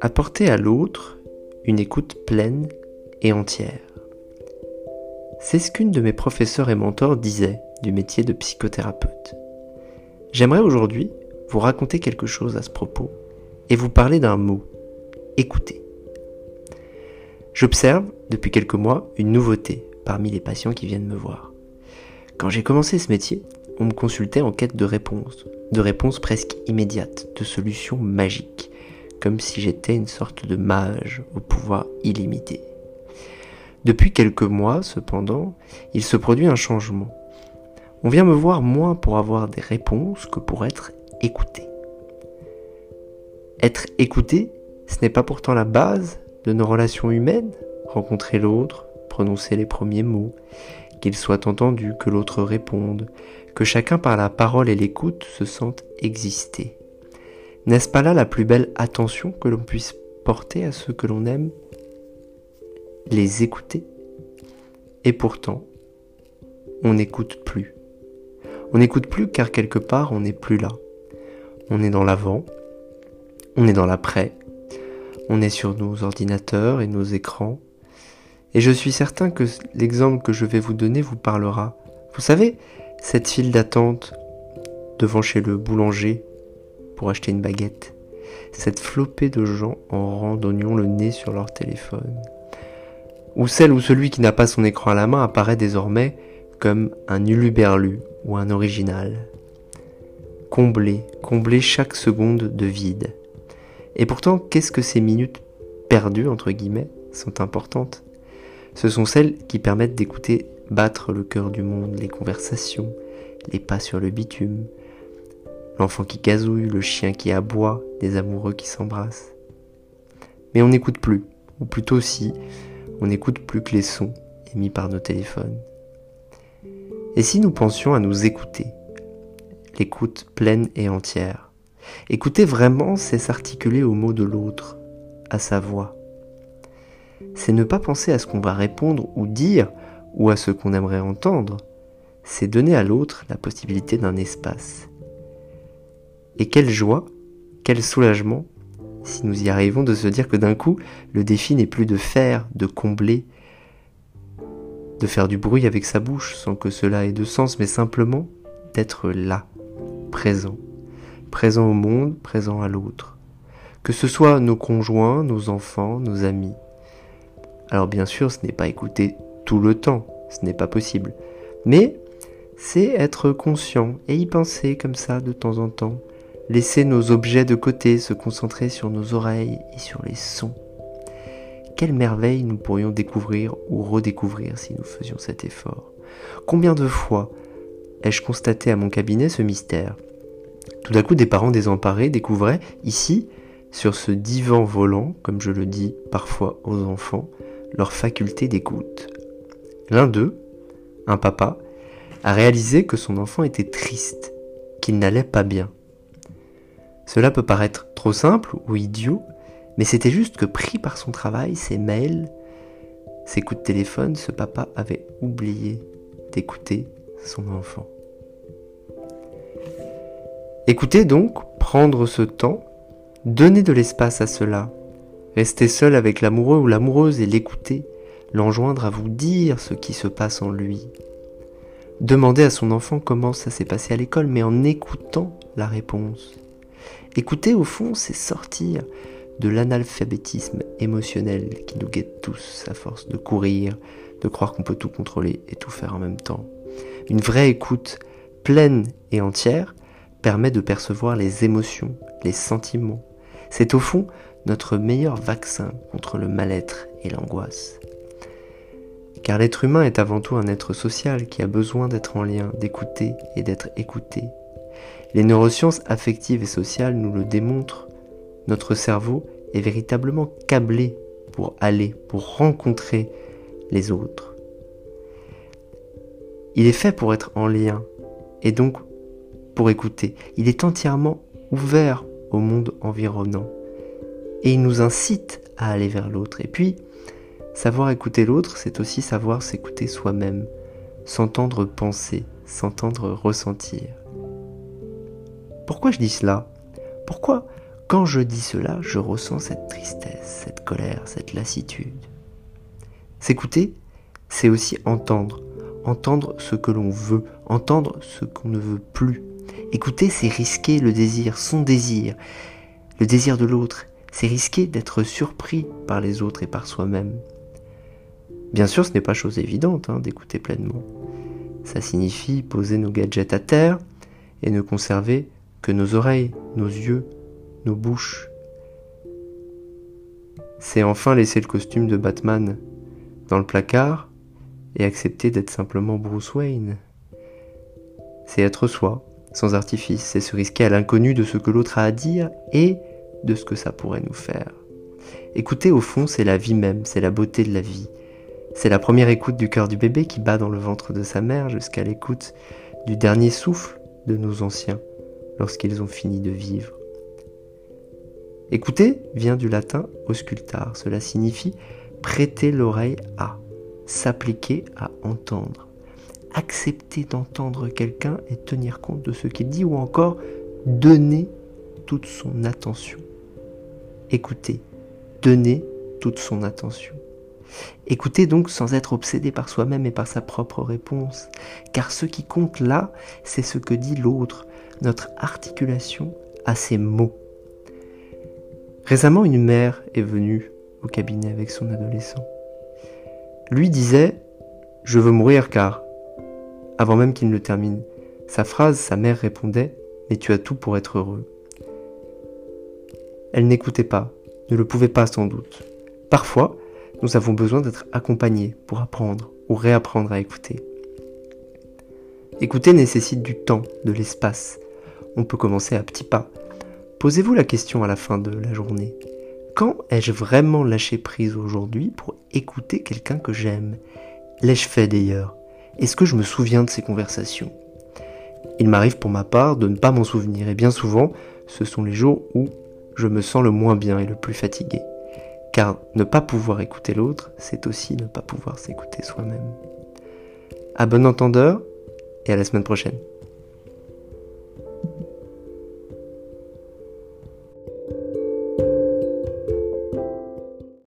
Apporter à l'autre une écoute pleine et entière. C'est ce qu'une de mes professeurs et mentors disait du métier de psychothérapeute. J'aimerais aujourd'hui vous raconter quelque chose à ce propos et vous parler d'un mot, écouter. J'observe depuis quelques mois une nouveauté parmi les patients qui viennent me voir. Quand j'ai commencé ce métier, me consultait en quête de réponses, de réponses presque immédiates, de solutions magiques, comme si j'étais une sorte de mage au pouvoir illimité. Depuis quelques mois, cependant, il se produit un changement. On vient me voir moins pour avoir des réponses que pour être écouté. Être écouté, ce n'est pas pourtant la base de nos relations humaines Rencontrer l'autre, prononcer les premiers mots, qu'il soit entendu, que l'autre réponde, que chacun par la parole et l'écoute se sente exister. N'est-ce pas là la plus belle attention que l'on puisse porter à ceux que l'on aime Les écouter? Et pourtant, on n'écoute plus. On n'écoute plus car quelque part on n'est plus là. On est dans l'avant, on est dans l'après, on est sur nos ordinateurs et nos écrans. Et je suis certain que l'exemple que je vais vous donner vous parlera. Vous savez, cette file d'attente devant chez le boulanger pour acheter une baguette. Cette flopée de gens en rang d'oignons le nez sur leur téléphone. Ou celle ou celui qui n'a pas son écran à la main apparaît désormais comme un uluberlu ou un original. Combler, combler chaque seconde de vide. Et pourtant, qu'est-ce que ces minutes perdues, entre guillemets, sont importantes? Ce sont celles qui permettent d'écouter battre le cœur du monde, les conversations, les pas sur le bitume, l'enfant qui gazouille, le chien qui aboie, les amoureux qui s'embrassent. Mais on n'écoute plus, ou plutôt si, on n'écoute plus que les sons émis par nos téléphones. Et si nous pensions à nous écouter, l'écoute pleine et entière, Écouter vraiment, c'est s'articuler au mot de l'autre, à sa voix. C'est ne pas penser à ce qu'on va répondre ou dire, ou à ce qu'on aimerait entendre. C'est donner à l'autre la possibilité d'un espace. Et quelle joie, quel soulagement, si nous y arrivons de se dire que d'un coup, le défi n'est plus de faire, de combler, de faire du bruit avec sa bouche sans que cela ait de sens, mais simplement d'être là, présent présent au monde, présent à l'autre. Que ce soit nos conjoints, nos enfants, nos amis. Alors bien sûr, ce n'est pas écouter tout le temps, ce n'est pas possible. Mais c'est être conscient et y penser comme ça de temps en temps. Laisser nos objets de côté, se concentrer sur nos oreilles et sur les sons. Quelle merveille nous pourrions découvrir ou redécouvrir si nous faisions cet effort. Combien de fois ai-je constaté à mon cabinet ce mystère? Tout d'un coup, des parents désemparés découvraient ici, sur ce divan volant, comme je le dis parfois aux enfants, leur faculté d'écoute. L'un d'eux, un papa, a réalisé que son enfant était triste, qu'il n'allait pas bien. Cela peut paraître trop simple ou idiot, mais c'était juste que pris par son travail, ses mails, ses coups de téléphone, ce papa avait oublié d'écouter son enfant. Écoutez donc, prendre ce temps, donner de l'espace à cela, rester seul avec l'amoureux ou l'amoureuse et l'écouter, l'enjoindre à vous dire ce qui se passe en lui. Demander à son enfant comment ça s'est passé à l'école, mais en écoutant la réponse. Écouter, au fond, c'est sortir de l'analphabétisme émotionnel qui nous guette tous à force de courir, de croire qu'on peut tout contrôler et tout faire en même temps. Une vraie écoute pleine et entière, permet de percevoir les émotions, les sentiments. C'est au fond notre meilleur vaccin contre le mal-être et l'angoisse. Car l'être humain est avant tout un être social qui a besoin d'être en lien, d'écouter et d'être écouté. Les neurosciences affectives et sociales nous le démontrent. Notre cerveau est véritablement câblé pour aller, pour rencontrer les autres. Il est fait pour être en lien et donc pour écouter. Il est entièrement ouvert au monde environnant. Et il nous incite à aller vers l'autre. Et puis, savoir écouter l'autre, c'est aussi savoir s'écouter soi-même, s'entendre penser, s'entendre ressentir. Pourquoi je dis cela? Pourquoi, quand je dis cela, je ressens cette tristesse, cette colère, cette lassitude? S'écouter, c'est aussi entendre, entendre ce que l'on veut, entendre ce qu'on ne veut plus. Écouter, c'est risquer le désir, son désir, le désir de l'autre, c'est risquer d'être surpris par les autres et par soi-même. Bien sûr, ce n'est pas chose évidente hein, d'écouter pleinement. Ça signifie poser nos gadgets à terre et ne conserver que nos oreilles, nos yeux, nos bouches. C'est enfin laisser le costume de Batman dans le placard et accepter d'être simplement Bruce Wayne. C'est être soi, sans artifice, c'est se risquer à l'inconnu de ce que l'autre a à dire et de ce que ça pourrait nous faire. Écouter au fond, c'est la vie même, c'est la beauté de la vie. C'est la première écoute du cœur du bébé qui bat dans le ventre de sa mère jusqu'à l'écoute du dernier souffle de nos anciens lorsqu'ils ont fini de vivre. Écouter vient du latin auscultar. Cela signifie prêter l'oreille à, s'appliquer à entendre, accepter d'entendre quelqu'un et tenir compte de ce qu'il dit ou encore donner toute son attention. Écouter, donner toute son attention. Écouter donc sans être obsédé par soi-même et par sa propre réponse, car ce qui compte là, c'est ce que dit l'autre, notre articulation à ses mots. Récemment, une mère est venue au cabinet avec son adolescent. Lui disait ⁇ Je veux mourir car ⁇ avant même qu'il ne termine. Sa phrase, sa mère répondait ⁇ Mais tu as tout pour être heureux. Elle n'écoutait pas, ne le pouvait pas sans doute. Parfois, nous avons besoin d'être accompagnés pour apprendre ou réapprendre à écouter. Écouter nécessite du temps, de l'espace. On peut commencer à petits pas. Posez-vous la question à la fin de la journée. Quand ai-je vraiment lâché prise aujourd'hui pour écouter quelqu'un que j'aime? L'ai-je fait d'ailleurs? Est-ce que je me souviens de ces conversations? Il m'arrive pour ma part de ne pas m'en souvenir et bien souvent, ce sont les jours où je me sens le moins bien et le plus fatigué. Car ne pas pouvoir écouter l'autre, c'est aussi ne pas pouvoir s'écouter soi-même. À bon entendeur et à la semaine prochaine.